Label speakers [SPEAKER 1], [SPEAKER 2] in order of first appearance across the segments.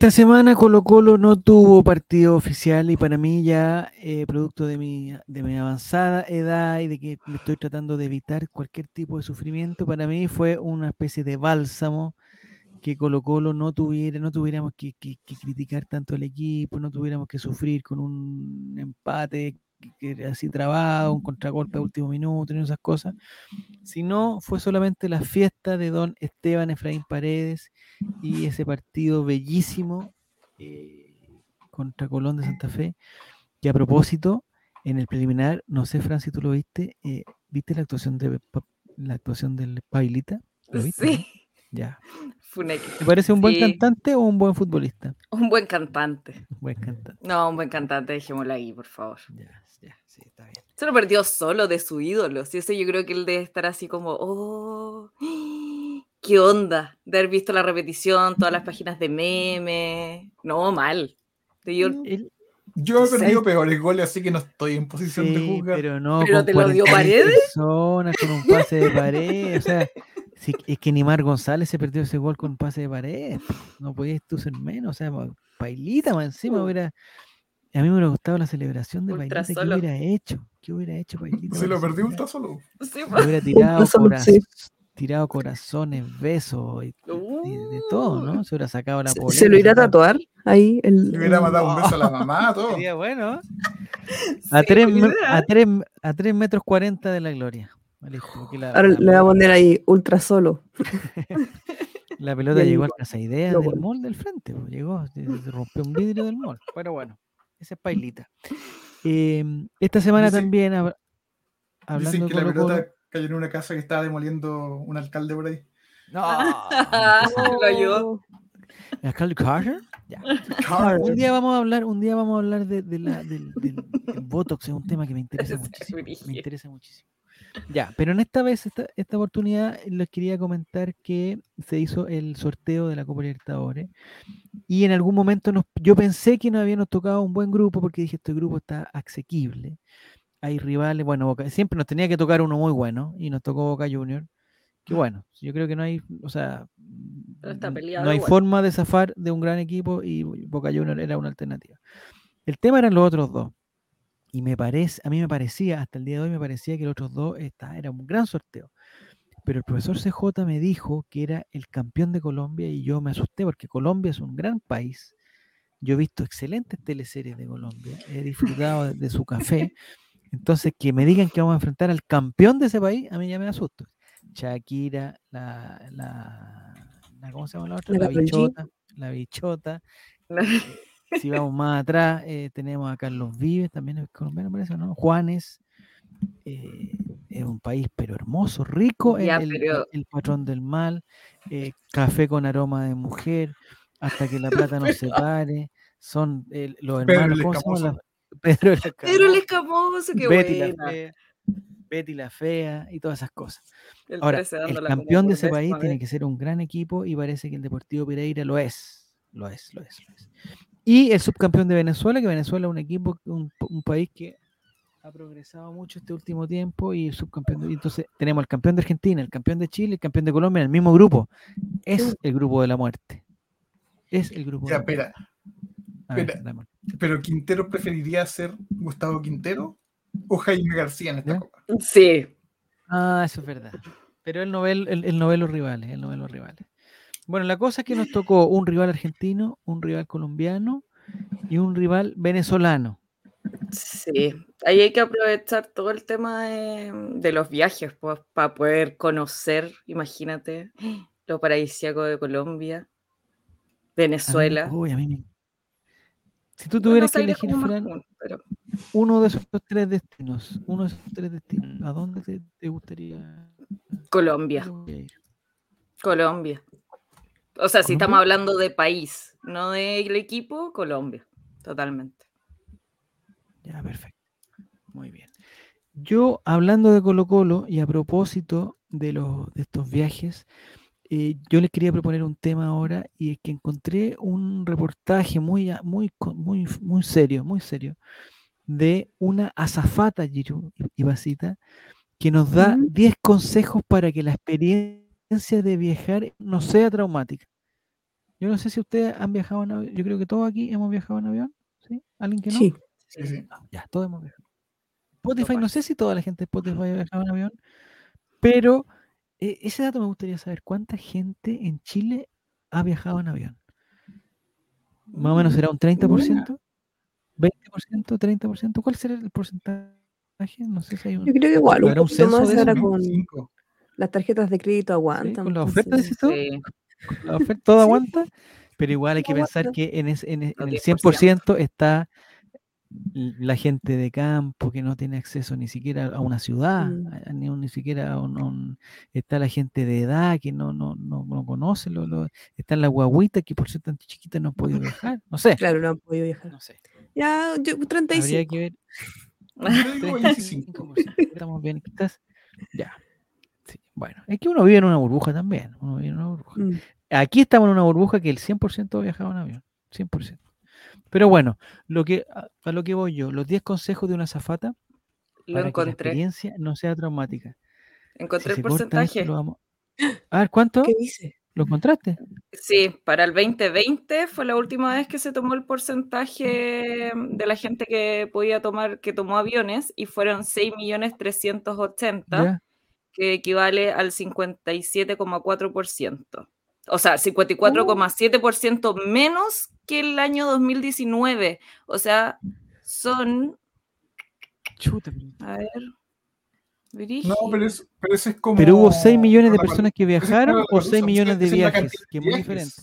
[SPEAKER 1] Esta semana Colo Colo no tuvo partido oficial y para mí ya, eh, producto de mi, de mi avanzada edad y de que estoy tratando de evitar cualquier tipo de sufrimiento, para mí fue una especie de bálsamo que Colo Colo no tuviera, no tuviéramos que, que criticar tanto al equipo, no tuviéramos que sufrir con un empate que así trabado, un contragolpe a último minuto y esas cosas, sino fue solamente la fiesta de don Esteban Efraín Paredes y ese partido bellísimo eh, contra Colón de Santa Fe, que a propósito, en el preliminar, no sé, Fran, si tú lo viste, eh, ¿viste la actuación de la actuación del Pailita? ¿Lo viste?
[SPEAKER 2] Sí.
[SPEAKER 1] Ya. ¿Te parece un buen cantante o un buen futbolista?
[SPEAKER 2] Un buen cantante.
[SPEAKER 1] Un buen cantante.
[SPEAKER 2] No, un buen cantante, dejémoslo ahí, por favor.
[SPEAKER 1] Ya, ya, sí, está bien.
[SPEAKER 2] Se lo perdió solo de su ídolo. Sí, ese yo creo que él debe estar así como, oh, qué onda de haber visto la repetición, todas las páginas de meme. No, mal.
[SPEAKER 3] Yo, yo he perdido peores goles, así que no estoy en posición de jugar.
[SPEAKER 1] Pero no,
[SPEAKER 2] ¿Pero te lo dio Paredes?
[SPEAKER 1] Personas, con un pase de pared, o sea, es que Nimar González se perdió ese gol con un pase de pared. No podías tú ser menos, o sea, pailita más encima hubiera... A mí me hubiera gustado la celebración de Pailita. ¿Qué hubiera hecho? ¿Qué hubiera hecho Pailita?
[SPEAKER 3] Se lo perdió ultra solo.
[SPEAKER 2] Sí,
[SPEAKER 1] hubiera tirado corazones, besos y, de todo, ¿no? Se hubiera sacado la
[SPEAKER 4] polera. ¿Se lo irá a tatuar ahí? El,
[SPEAKER 3] Le hubiera mandado un beso a la mamá, todo.
[SPEAKER 1] Sería bueno. A, tres, a, tres, a 3 metros 40 de la gloria.
[SPEAKER 4] Ahora le voy a poner ahí ultra solo.
[SPEAKER 1] la pelota llegó a casa idea del mall del frente, llegó, se rompió un vidrio del mall. Pero bueno, esa es pailita. Em, esta semana también,
[SPEAKER 3] hablando dicen que la pelota cayó en una casa que estaba demoliendo un alcalde por ahí.
[SPEAKER 1] No,
[SPEAKER 2] lo ayudó.
[SPEAKER 1] ¿El alcalde Carter? Ya. Un día vamos a hablar, un día vamos a hablar de, la, del, del, Botox, es un tema que me interesa muchísimo. Me interesa muchísimo. Ya, pero en esta vez, esta, esta oportunidad, les quería comentar que se hizo el sorteo de la Copa Libertadores y en algún momento nos, yo pensé que nos habíamos tocado un buen grupo porque dije, este grupo está asequible. Hay rivales, bueno, siempre nos tenía que tocar uno muy bueno y nos tocó Boca Junior. Que bueno, yo creo que no hay, o sea, no hay forma de zafar de un gran equipo y Boca Junior era una alternativa. El tema eran los otros dos. Y me parece, a mí me parecía, hasta el día de hoy me parecía que los otros dos esta, era un gran sorteo. Pero el profesor CJ me dijo que era el campeón de Colombia y yo me asusté porque Colombia es un gran país. Yo he visto excelentes teleseries de Colombia, he disfrutado de, su café. Entonces, que me digan que vamos a enfrentar al campeón de ese país, a mí ya me asusto. Shakira, la, la, ¿cómo se llama la otra? La, bichota, la bichota. Eh, si vamos más atrás, eh, tenemos a Carlos Vives, también es colombiano, parece, ¿no? Juanes. Eh, es un país pero hermoso, rico, el, el, patrón del mal, eh, café con aroma de mujer, hasta que la plata no se pare, son los hermanos,
[SPEAKER 2] Pedro el Escamoso, Pedro el Escamoso, qué
[SPEAKER 1] Betty La fea, Betty la Fea y todas esas cosas. Ahora, el campeón de ese país tiene que ser un gran equipo y parece que el Deportivo Pereira lo es, lo es, lo es. Lo es. Y el subcampeón de Venezuela, que Venezuela es un equipo, un, país que ha progresado mucho este último tiempo y el subcampeón. entonces tenemos el campeón de Argentina, el campeón de Chile, el campeón de Colombia en el mismo grupo. Es el grupo de la muerte. Es el grupo
[SPEAKER 3] de la muerte. pero Quintero preferiría ser Gustavo Quintero o Jaime García en esta copa.
[SPEAKER 2] Sí.
[SPEAKER 1] Ah, eso es verdad. Pero el novel, el, el novelo rivales, el novelo rivales. Bueno, la cosa es que nos tocó un rival argentino, un rival colombiano y un rival venezolano.
[SPEAKER 2] Sí, ahí hay que aprovechar todo el tema de, los viajes pues, para poder conocer, imagínate, lo paradisíaco de Colombia, Venezuela.
[SPEAKER 1] uy, a mí Si tú tuvieras que elegir, uno de esos tres destinos, uno de esos tres destinos, ¿a dónde te gustaría?
[SPEAKER 2] Colombia. Colombia. O sea, si estamos hablando de país, no del equipo, Colombia, totalmente.
[SPEAKER 1] Ya, perfecto. Muy bien. Yo, hablando de Colo Colo y a propósito de, los, de estos viajes, eh, yo les quería proponer un tema ahora y es que encontré un reportaje muy, muy, muy, muy serio, muy serio, de una azafata, Giru y Basita, que nos da 10 consejos para que la experiencia de viajar no sea traumática. Yo no sé si ustedes han viajado en avión. Yo creo que todos aquí hemos viajado en avión. ¿Sí? ¿Alguien que no?
[SPEAKER 4] Sí.
[SPEAKER 3] Sí, sí.
[SPEAKER 1] Ya, todos hemos viajado. Spotify, no sé si toda la gente de Spotify ha viajado en avión, pero eh, ese dato me gustaría saber. ¿Cuánta gente en Chile ha viajado en avión? Más o menos será un 30%, 20%, 30%. ¿Cuál será el porcentaje? No sé si hay un.
[SPEAKER 4] Yo creo que igual, un
[SPEAKER 1] ¿Habrá un
[SPEAKER 4] poquito más ahora con. Las tarjetas de crédito
[SPEAKER 1] ¿sí?
[SPEAKER 4] aguantan.
[SPEAKER 1] Con la
[SPEAKER 4] entonces-
[SPEAKER 1] oferta, decís tú?
[SPEAKER 2] Sí.
[SPEAKER 1] La oferta todo
[SPEAKER 4] Sí.
[SPEAKER 1] aguanta, pero igual hay que pensar que en, es- en en el
[SPEAKER 2] 10%.
[SPEAKER 1] 100% está la gente de campo que no tiene acceso ni siquiera a una ciudad,
[SPEAKER 4] Mm.
[SPEAKER 1] ni, un- ni siquiera a un, a un- está la gente de edad que no, no, no, no conoce, lo, lo- están las guaguitas que por ser tan chiquitas no han podido viajar, no sé,
[SPEAKER 4] Claro, no han podido viajar.
[SPEAKER 1] no sé,
[SPEAKER 4] Ya, yo,
[SPEAKER 1] habría
[SPEAKER 4] 35.
[SPEAKER 1] que ver.
[SPEAKER 3] Yo digo 25.
[SPEAKER 1] 35%, Estamos bien, quizás, ya. Bueno, es que uno vive en una burbuja también, uno vive en una burbuja.
[SPEAKER 4] Mm.
[SPEAKER 1] Aquí estamos en una burbuja que el 100% ha viajado en avión. 100%. Pero bueno, lo que, a, a lo que voy yo, los 10 consejos de una zafata
[SPEAKER 2] Lo
[SPEAKER 1] para que la
[SPEAKER 2] encontré.
[SPEAKER 1] experiencia no sea traumática. Si
[SPEAKER 2] Encontré el porcentaje.
[SPEAKER 1] A ver, ¿cuánto?
[SPEAKER 4] ¿Qué dice?
[SPEAKER 1] ¿Lo encontraste?
[SPEAKER 2] Sí, para el 2020 fue la última vez que se tomó el porcentaje de la gente que podía tomar, que tomó aviones, y fueron 6.380.000,
[SPEAKER 1] ¿Ya?
[SPEAKER 2] Que equivale al 57,4%. O sea, 54,7% menos que el año 2019. O sea, son,
[SPEAKER 1] Chuta,
[SPEAKER 2] a ver,
[SPEAKER 3] No,
[SPEAKER 2] brígido.
[SPEAKER 3] pero, es, pero ese es como.
[SPEAKER 1] Pero hubo 6 millones de personas que
[SPEAKER 3] es
[SPEAKER 1] viajaron o
[SPEAKER 3] Lollapalooza,
[SPEAKER 1] 6 millones de viajes, que es muy diferente.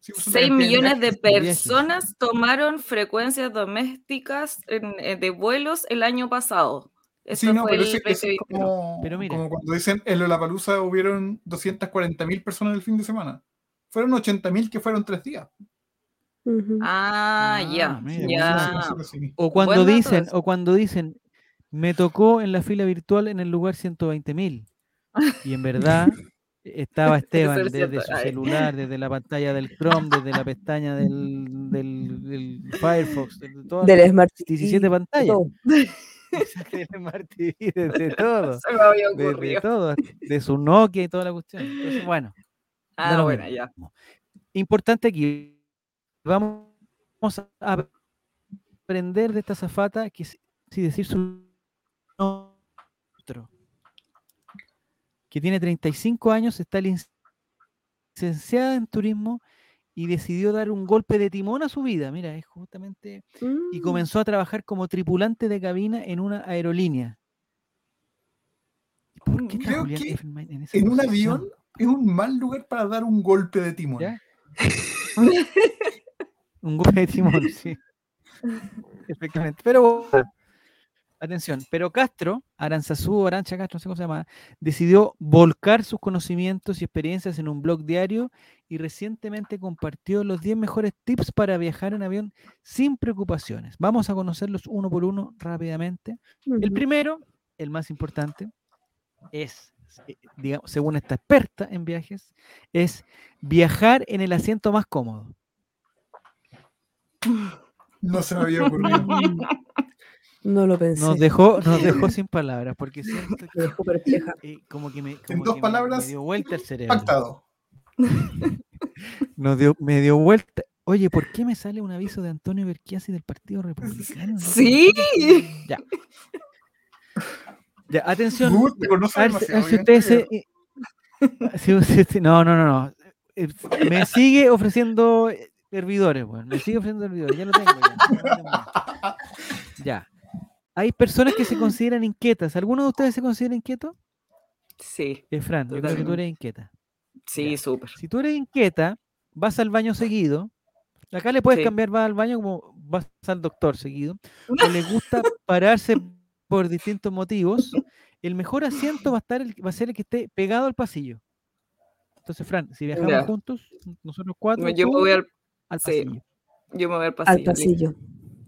[SPEAKER 3] Sí, pues, es la
[SPEAKER 2] 6
[SPEAKER 3] cantidad
[SPEAKER 2] millones de personas tomaron frecuencias domésticas en- eh, de vuelos el año pasado.
[SPEAKER 3] Sí, no,
[SPEAKER 2] fue
[SPEAKER 3] pero
[SPEAKER 2] el
[SPEAKER 3] ese, ese es
[SPEAKER 2] 2021.
[SPEAKER 3] como,
[SPEAKER 1] Pero mira.
[SPEAKER 3] como cuando dicen en Lollapalooza hubieron 240.000 personas el fin de semana. Fueron 80.000 que fueron tres días.
[SPEAKER 2] Ah,
[SPEAKER 1] Ah,
[SPEAKER 2] ya, ya.
[SPEAKER 1] O cuando dicen, o cuando dicen, me tocó en la fila virtual en el lugar 120 mil. Y en verdad estaba Esteban desde su celular, desde la pantalla del Chrome, desde la pestaña del, del, del Firefox, desde todas
[SPEAKER 4] Del
[SPEAKER 1] las
[SPEAKER 4] Smart TV,
[SPEAKER 1] 17
[SPEAKER 4] de
[SPEAKER 1] pantallas. Smart TV, desde todo.
[SPEAKER 2] Se me había
[SPEAKER 1] Desde todo, de su Nokia y toda la cuestión. Entonces, bueno,
[SPEAKER 2] Ah, bueno, ya.
[SPEAKER 1] Importante aquí, vamos a aprender de esta zafata que si decir su otro, que tiene 35 años, está lic- licenciada en turismo y decidió dar un golpe de timón a su vida. Mira, es justamente y
[SPEAKER 4] Mm.
[SPEAKER 1] comenzó a trabajar como tripulante de cabina en una aerolínea. ¿Y ¿Por qué está
[SPEAKER 3] Creo
[SPEAKER 1] Julián
[SPEAKER 3] que
[SPEAKER 1] en
[SPEAKER 3] En un avión es un mal lugar para dar un golpe de timón.
[SPEAKER 1] Un golpe de timón, sí. Efectivamente. Pero bueno, atención, pero Castro, Aranzazú, Arancha Castro, no sé cómo se llama, decidió volcar sus conocimientos y experiencias en un blog diario y recientemente compartió los 10 mejores tips para viajar en avión sin preocupaciones. Vamos a conocerlos uno por uno rápidamente. El primero, el más importante, es, eh, digamos, según esta experta en viajes, es viajar en el asiento más cómodo.
[SPEAKER 3] No se me había ocurrido.
[SPEAKER 4] No lo pensé.
[SPEAKER 1] Nos dejó, nos dejó sin palabras, porque siento que,
[SPEAKER 4] Me dejó perpleja.
[SPEAKER 1] eh, como que me,
[SPEAKER 3] En dos
[SPEAKER 1] que
[SPEAKER 3] palabras,
[SPEAKER 1] me dio vuelta el cerebro.
[SPEAKER 3] Pactado.
[SPEAKER 1] Nos dio, me dio vuelta. Oye, ¿por qué me sale un aviso de Antonio Berchiasi del Partido Republicano?
[SPEAKER 2] Sí.
[SPEAKER 1] Ya. Ya, atención. A ver, a ver si ustedes se- eh, si- si- si- no, no, no, no. Eh, Me sigue ofreciendo hervidores, weón. Me sigue ofreciendo hervidores. Ya lo tengo. Ya, ya lo tengo. Ya. Hay personas que se consideran inquietas. ¿Alguno de ustedes se considera inquieto?
[SPEAKER 2] Sí,
[SPEAKER 1] Eh, Fran, yo creo que tú eres inquieta.
[SPEAKER 2] sí, súper.
[SPEAKER 1] Si tú eres inquieta, vas al baño seguido. Acá le puedes
[SPEAKER 2] Sí.
[SPEAKER 1] cambiar, vas al baño como vas al doctor seguido. O le gusta pararse por distintos motivos. El mejor asiento va a, estar el, va a ser el que esté pegado al pasillo. Entonces, Fran, si viajamos
[SPEAKER 2] Ya.
[SPEAKER 1] juntos, nosotros cuatro,
[SPEAKER 2] Yo me voy al,
[SPEAKER 1] al
[SPEAKER 2] sí,
[SPEAKER 1] pasillo.
[SPEAKER 2] yo me voy al pasillo.
[SPEAKER 4] Al pasillo.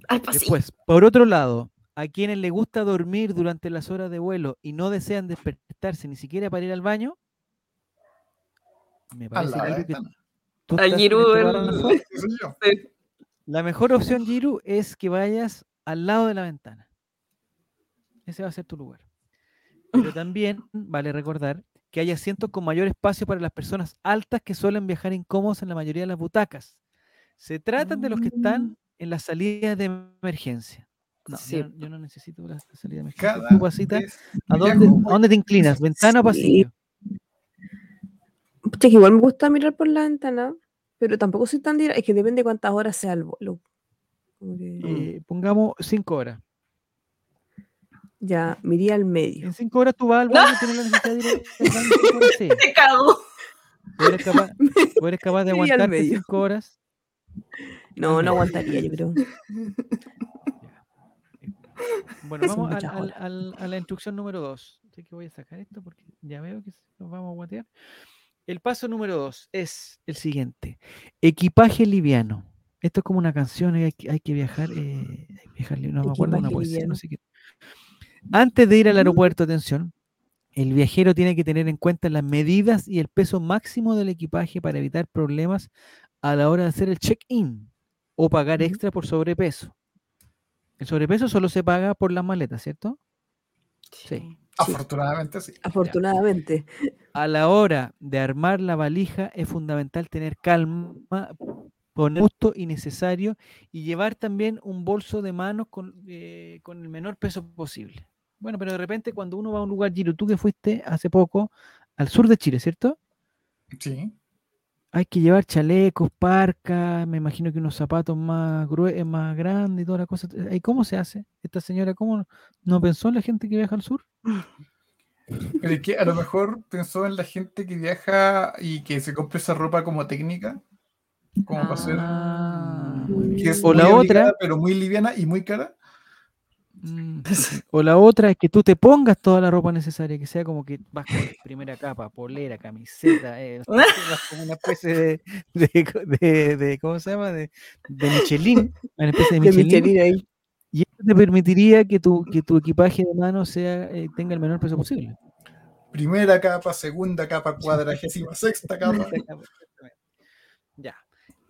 [SPEAKER 2] Al pasillo.
[SPEAKER 1] Después, por otro lado, a quienes les gusta dormir durante las horas de vuelo y no desean despertarse ni siquiera para ir al baño, me parece Giru, que tú
[SPEAKER 2] A Giru el-
[SPEAKER 1] la razón.
[SPEAKER 3] Sí, soy yo.
[SPEAKER 2] Sí.
[SPEAKER 1] La mejor opción, Giru, es que vayas al lado de la ventana. Ese va a ser tu lugar. Pero también vale recordar que haya asientos con mayor espacio para las personas altas que suelen viajar incómodos en la mayoría de las butacas. Se tratan de los que están
[SPEAKER 2] Mm.
[SPEAKER 1] en las salidas de emergencia. No,
[SPEAKER 2] Sí.
[SPEAKER 1] yo, no- yo no necesito la salida.
[SPEAKER 3] Cada
[SPEAKER 1] ¿Tú, Pasita, ¿a dónde, ¿a dónde te inclinas? ¿Ventana o pasillo?
[SPEAKER 4] Pucha, que igual me gusta mirar por la ventana, pero tampoco soy tan directa. Es que depende de cuántas horas sea el vuelo.
[SPEAKER 1] Eh, pongamos cinco horas.
[SPEAKER 4] ya, me iría al medio.
[SPEAKER 1] En cinco horas tú vas al baño, tienes la necesidad de ir al.
[SPEAKER 2] Te cago.
[SPEAKER 1] ¿Tú eres capaz, tú eres capaz de
[SPEAKER 4] medio.
[SPEAKER 1] cinco horas?
[SPEAKER 4] No, no aguantaría, yo creo.
[SPEAKER 1] Bueno, vamos al- a la instrucción número dos. Así que voy a sacar esto porque ya veo que nos vamos a guatear. El paso número dos es el siguiente. Equipaje liviano. Esto es como una canción, eh, hay que, hay que viajar, eh, hay que viajar li- no me acuerdo, una poesía, no
[SPEAKER 4] liviano.
[SPEAKER 1] sé qué. Antes de ir al aeropuerto, atención, el viajero tiene que tener en cuenta las medidas y el peso máximo del equipaje para evitar problemas a la hora de hacer el check-in o pagar extra por sobrepeso. El sobrepeso solo se paga por las maletas, ¿cierto? Sí.
[SPEAKER 3] Afortunadamente sí.
[SPEAKER 4] Afortunadamente.
[SPEAKER 1] A la hora de armar la valija es fundamental tener calma, poner justo y necesario y llevar también un bolso de manos con, eh, con el menor peso posible. Bueno, pero de repente cuando uno va a un lugar, Giro, tú que fuiste hace poco al sur de Chile, ¿cierto?
[SPEAKER 3] Sí.
[SPEAKER 1] Hay que llevar chalecos, parcas, me imagino que unos zapatos más, grue- más grandes y toda la cosa. ¿Y cómo se hace? Esta señora, ¿cómo no pensó en la gente que viaja al sur?
[SPEAKER 3] Pero es que a lo mejor pensó en la gente que viaja y que se compra esa ropa como técnica, como para hacer,
[SPEAKER 1] Ah,
[SPEAKER 3] que es
[SPEAKER 1] O
[SPEAKER 3] muy
[SPEAKER 1] la
[SPEAKER 3] obligada,
[SPEAKER 1] otra,
[SPEAKER 3] pero muy liviana y muy cara.
[SPEAKER 1] Mm, O la otra es que tú te pongas toda la ropa necesaria, que sea como que vas con primera capa, polera, camiseta, eh, como una especie de, de, de- de- ¿cómo se llama? De, de Michelin, una especie de
[SPEAKER 4] De
[SPEAKER 1] Michelin,
[SPEAKER 4] Michelin ahí.
[SPEAKER 1] y eso te permitiría que tu, que tu equipaje de mano sea, eh, tenga el menor peso posible.
[SPEAKER 3] Primera capa, segunda capa, cuadragésima, sexta capa.
[SPEAKER 1] Ya.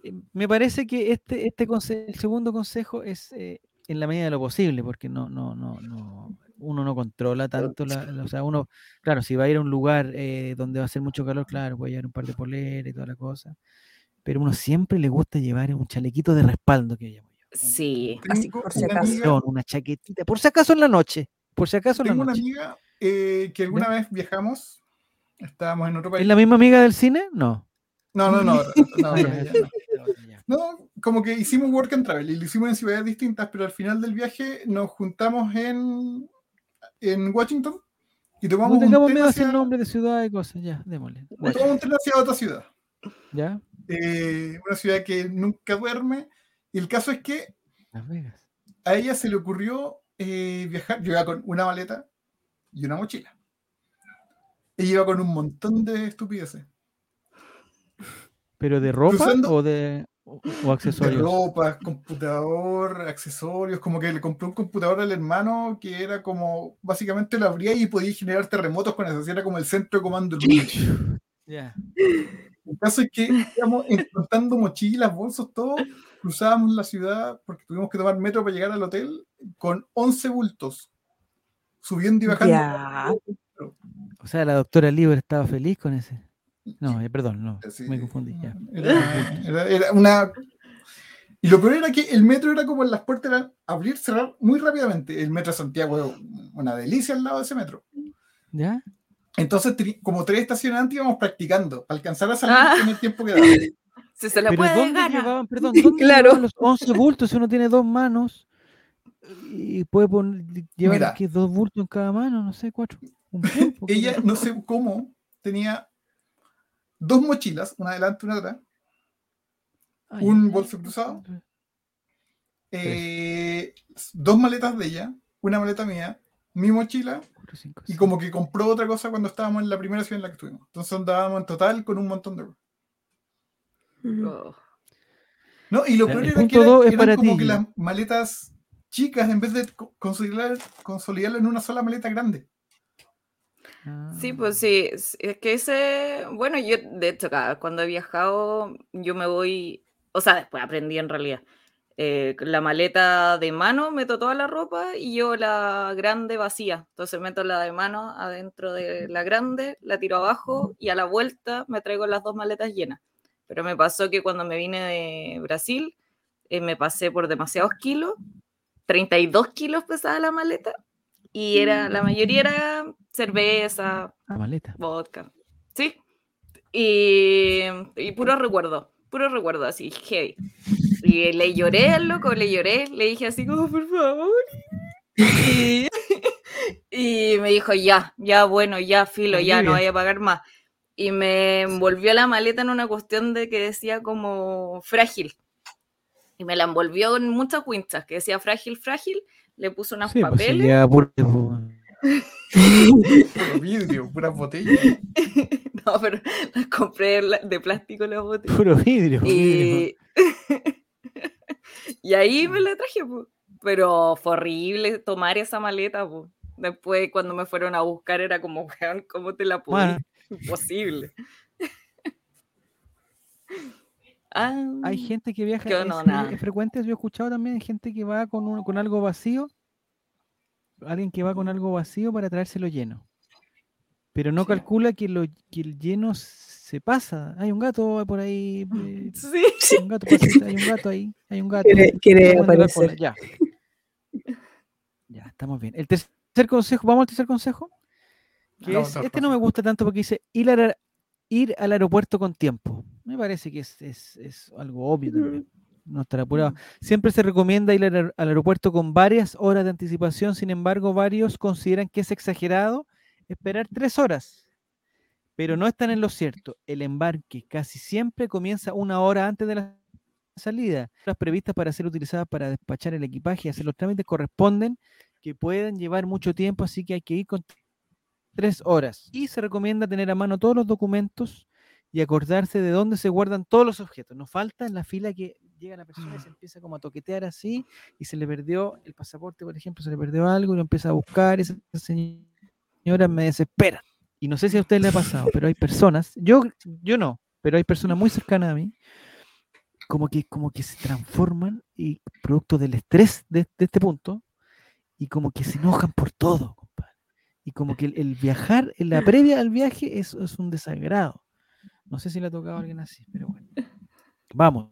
[SPEAKER 1] Eh, Me parece que este, este conse- el segundo consejo es eh, en la medida de lo posible, porque no, no, no, no, uno no controla tanto la, la- o sea, uno, claro, si va a ir a un lugar eh, donde va a hacer mucho calor, claro, puede llevar un par de poleras y toda la cosa, pero uno siempre le gusta llevar un chalequito de respaldo que llamo yo.
[SPEAKER 2] Sí.
[SPEAKER 4] Así, por si
[SPEAKER 3] una
[SPEAKER 4] acaso.
[SPEAKER 1] una chaquetita, por si acaso en la noche, por si acaso en la
[SPEAKER 3] Tengo una
[SPEAKER 1] noche.
[SPEAKER 3] amiga eh, que alguna vez viajamos, estábamos en otro país.
[SPEAKER 1] ¿Es la misma amiga del cine? No.
[SPEAKER 3] No, no, no. No, como que hicimos work and travel y lo hicimos en ciudades distintas, pero al final del viaje nos juntamos en, en Washington y
[SPEAKER 1] No
[SPEAKER 3] tomamos un, tren hacia,
[SPEAKER 1] nombre de ciudad y cosas, ya, démosle.
[SPEAKER 3] tomamos un tren hacia otra ciudad.
[SPEAKER 1] ¿Ya?
[SPEAKER 3] Eh, una ciudad que nunca duerme. Y el caso es que
[SPEAKER 1] Las Vegas.
[SPEAKER 3] a ella se le ocurrió eh, viajar. Yo iba con una maleta y una mochila. Ella iba con un montón de estupideces.
[SPEAKER 1] ¿Pero de ropa
[SPEAKER 3] Cruzando-
[SPEAKER 1] o de o, o
[SPEAKER 3] De
[SPEAKER 1] accesorios?
[SPEAKER 3] ropa, computador, accesorios, como que le compré un computador al hermano que era como, básicamente lo abría y podía generar terremotos con eso, así era como el centro de comando.
[SPEAKER 1] Ya.
[SPEAKER 3] El caso es que íbamos encontrando mochilas, bolsos, todo, cruzábamos la ciudad porque tuvimos que tomar metro para llegar al hotel con 11 bultos, subiendo y bajando.
[SPEAKER 4] Ya.
[SPEAKER 1] O sea, la doctora Lieber estaba feliz con ese. No, eh, perdón, no,
[SPEAKER 3] Sí,
[SPEAKER 1] me confundí. Ya.
[SPEAKER 3] Era, era- era una. Y lo peor era que el metro era como en las puertas eran abrir, cerrar muy rápidamente. El metro de Santiago es una delicia al lado de ese metro.
[SPEAKER 1] ¿Ya?
[SPEAKER 3] Entonces, como tres estaciones antes íbamos practicando, para alcanzar a salir
[SPEAKER 2] Ah.
[SPEAKER 3] en el tiempo que daba.
[SPEAKER 2] Si se la
[SPEAKER 1] Pero
[SPEAKER 2] puede
[SPEAKER 1] ¿dónde llevaban, perdón, dónde
[SPEAKER 4] Claro.
[SPEAKER 1] llevaban los 11 bultos si uno tiene dos manos y puede poner, llevar
[SPEAKER 3] Mira.
[SPEAKER 1] ¿qué, dos bultos en cada mano? No sé, cuatro. Un pulpo, ¿qué
[SPEAKER 3] Ella, no sé cómo, tenía dos mochilas, una adelante y una atrás, un bolso cruzado. eh, dos maletas de ella, una maleta mía, mi mochila,
[SPEAKER 1] Cuatro, cinco,
[SPEAKER 3] y como que compró otra cosa cuando estábamos en la primera ciudad en la que estuvimos. Entonces andábamos en total con un montón de.
[SPEAKER 2] Oh.
[SPEAKER 3] No, y lo peor era que era-
[SPEAKER 1] es para
[SPEAKER 3] como
[SPEAKER 1] ti,
[SPEAKER 3] que las maletas chicas, en vez de co- consolidar, consolidarlo en una sola maleta grande.
[SPEAKER 2] Sí, pues sí, es que ese, bueno, yo de hecho, cada- cuando he viajado, yo me voy, o sea, después aprendí en realidad, eh, la maleta de mano, meto toda la ropa y yo la grande vacía. Entonces meto la de mano adentro de la grande, la tiro abajo y a la vuelta me traigo las dos maletas llenas. Pero me pasó que cuando me vine de Brasil, eh, me pasé por demasiados kilos, 32 kilos pesaba la maleta y era, la mayoría era cerveza,
[SPEAKER 1] maleta.
[SPEAKER 2] vodka. Sí. Y, y puro recuerdo, puro recuerdo así, heavy. Y le lloré al loco, le lloré, le dije así como, por favor. Y, y me dijo, ya, ya, bueno, ya, filo, ya, no voy a pagar más. Y me envolvió la maleta en una cuestión de que decía como frágil. Y me la envolvió con muchas cuintas, que decía frágil, frágil. Le puso unos pues, papeles.
[SPEAKER 3] puro vidrio, pura botella.
[SPEAKER 2] no, pero las compré de plástico las botellas.
[SPEAKER 1] Puro vidrio.
[SPEAKER 2] Y... y ahí me la traje, pero fue horrible tomar esa maleta. Después, cuando me fueron a buscar, era como, ¿cómo te la pude? Imposible.
[SPEAKER 1] Hay gente que viaja, es, frecuente, yo he escuchado también gente que va con, con algo vacío, alguien que va con algo vacío para traérselo lleno, pero no calcula que, lo, que el lleno se pasa. Hay un gato por ahí. Eh,
[SPEAKER 2] sí.
[SPEAKER 1] Hay un gato, hay un gato ahí. Hay un gato.
[SPEAKER 4] Quiere, aparecer.
[SPEAKER 1] Ya. ya, estamos bien. El tercer consejo, ¿vamos al tercer consejo? Que es, este no me gusta tanto porque dice ir, ir al aeropuerto con tiempo. Me parece que es, es, es algo obvio también. No estar apurado. Siempre se recomienda ir al, aeropuerto con varias horas de anticipación, sin embargo, varios consideran que es exagerado esperar tres horas. Pero no están en lo cierto. El embarque casi siempre comienza una hora antes de la salida. Las previstas para ser utilizadas para despachar el equipaje y hacer los trámites corresponden que pueden llevar mucho tiempo, así que hay que ir con tres horas. Y se recomienda tener a mano todos los documentos y acordarse de dónde se guardan todos los objetos. No falta en la fila que llega la persona y se empieza como a toquetear así y se le perdió el pasaporte, por ejemplo, se le perdió algo y lo empieza a buscar y esa señora me desespera. Y no sé si a usted le ha pasado, pero hay personas, yo, yo no, pero hay personas muy cercanas a mí, como que, como que se transforman y producto del estrés de, este punto, y como que se enojan por todo, compadre. Y como que el, viajar, en la previa al viaje es, es un desagrado. No sé si le ha tocado a alguien así, pero bueno. Vamos.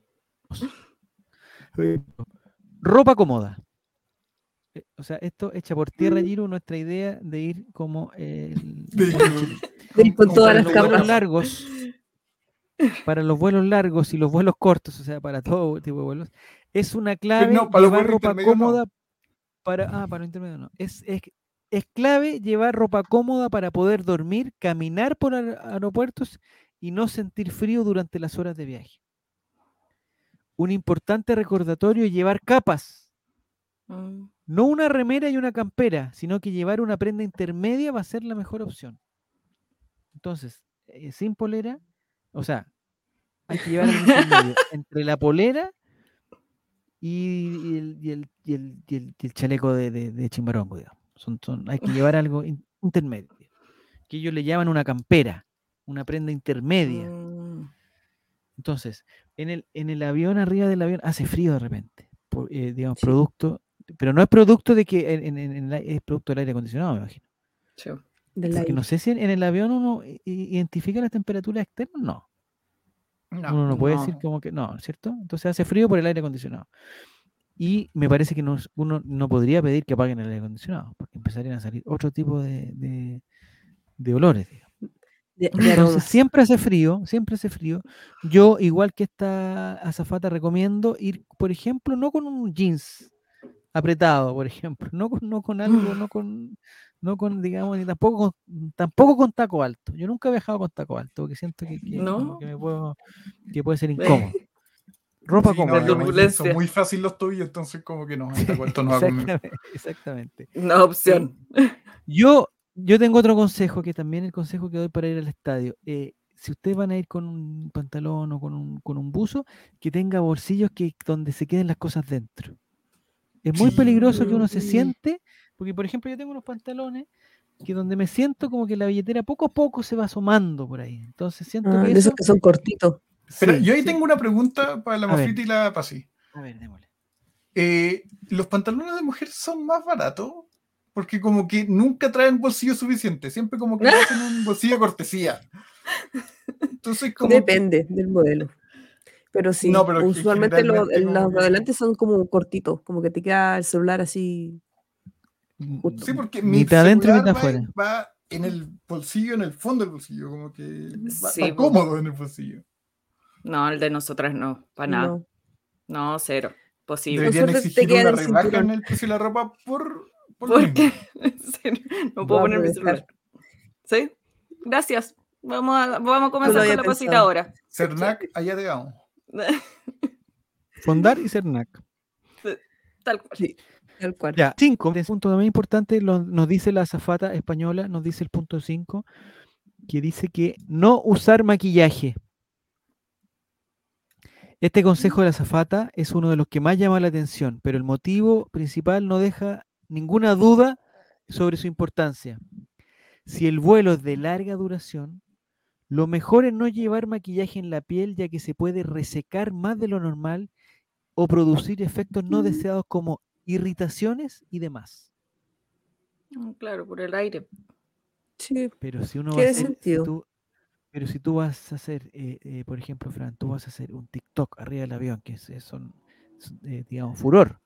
[SPEAKER 1] Ropa cómoda. Eh, o sea, esto echa por tierra, Giro, nuestra idea de ir como el,
[SPEAKER 4] con todas las
[SPEAKER 1] vuelos largos. Para los vuelos largos y los vuelos cortos, o sea, para todo tipo de vuelos, es una clave llevar ropa cómoda para. Ah, para intermedio no. Es, es, es clave llevar ropa cómoda para poder dormir, caminar por aeropuertos y no sentir frío durante las horas de viaje. Un importante recordatorio es llevar capas. Mm. No una remera y una campera, sino que llevar una prenda intermedia va a ser la mejor opción. Entonces, eh, sin polera, o sea, hay que llevar intermedio entre la polera y, el, chaleco de, de, chimbarongo, digamos. hay que llevar algo intermedio, que ellos le llaman una campera una prenda intermedia. Mm. Entonces, en el, en el avión, arriba del avión, hace frío de repente. Eh, digamos, producto, pero no es producto de que en, es producto del aire acondicionado, me imagino. Porque no sé si en, el avión uno identifica las temperaturas externas, no. uno no puede decir como que no, ¿cierto? Entonces hace frío por el aire acondicionado. Y me parece que uno no podría pedir que apaguen el aire acondicionado, porque empezarían a salir otro tipo de, de, de olores, digamos siempre hace frío, siempre hace frío. Yo, igual que esta azafata, recomiendo ir, por ejemplo, no con un jeans apretado, por ejemplo, no con, no con algo, no con, no con, digamos, ni tampoco con, tampoco con taco alto. Yo nunca he viajado con taco alto, porque siento que, me puedo, que puede ser incómodo. Ropa como
[SPEAKER 3] son muy fácil los tobillos, entonces como que no, taco alto no va
[SPEAKER 1] Exactamente. Exactamente.
[SPEAKER 2] Una opción.
[SPEAKER 1] Yo yo tengo otro consejo, que también el consejo que doy para ir al estadio. Eh, si ustedes van a ir con un pantalón o con un, con un buzo, que tenga bolsillos que, donde se queden las cosas dentro. Es muy peligroso que uno se siente, porque por ejemplo yo tengo unos pantalones que donde me siento como que la billetera poco a poco se va asomando por ahí. Entonces siento
[SPEAKER 4] ah, que... esos que son cortitos.
[SPEAKER 3] Pero yo ahí tengo una pregunta para la Mofita y la Pasi.
[SPEAKER 1] A ver, démosle.
[SPEAKER 3] eh, los pantalones de mujer son más baratos porque como que nunca traen bolsillo suficiente, siempre como que hacen un bolsillo de cortesía.
[SPEAKER 4] Entonces, como Depende del modelo. Pero sí, usualmente los, de adelante son como cortitos, como que te queda el celular así.
[SPEAKER 3] Sí, porque mi celular va, va, en el bolsillo, en el fondo del bolsillo, como que va, cómodo en el bolsillo.
[SPEAKER 2] No, el de nosotras no, para nada. No. cero. Posible.
[SPEAKER 3] Deberían exigir una rebaja en el precio de la ropa por,
[SPEAKER 2] por, qué? no puedo poner mi celular. ¿Sí? Gracias. Vamos a, vamos a comenzar con la pasita ahora.
[SPEAKER 3] Cernac, allá te vamos.
[SPEAKER 1] Fondar y Cernac.
[SPEAKER 2] Tal cual. Sí.
[SPEAKER 1] Tal cual. Ya, cinco, un punto muy importante, nos dice la azafata española, nos dice el punto 5, que dice que no usar maquillaje. Este consejo de la azafata es uno de los que más llama la atención, pero el motivo principal no deja ninguna duda sobre su importancia. Si el vuelo es de larga duración, lo mejor es no llevar maquillaje en la piel ya que se puede resecar más de lo normal o producir efectos no deseados como irritaciones y demás.
[SPEAKER 2] Mm, claro, por el aire.
[SPEAKER 4] Sí.
[SPEAKER 1] Pero si uno va a hacer, pero si tú vas a hacer, eh, eh, por ejemplo, Fran, tú vas a hacer un TikTok arriba del avión, que es, son, eh, digamos, furor.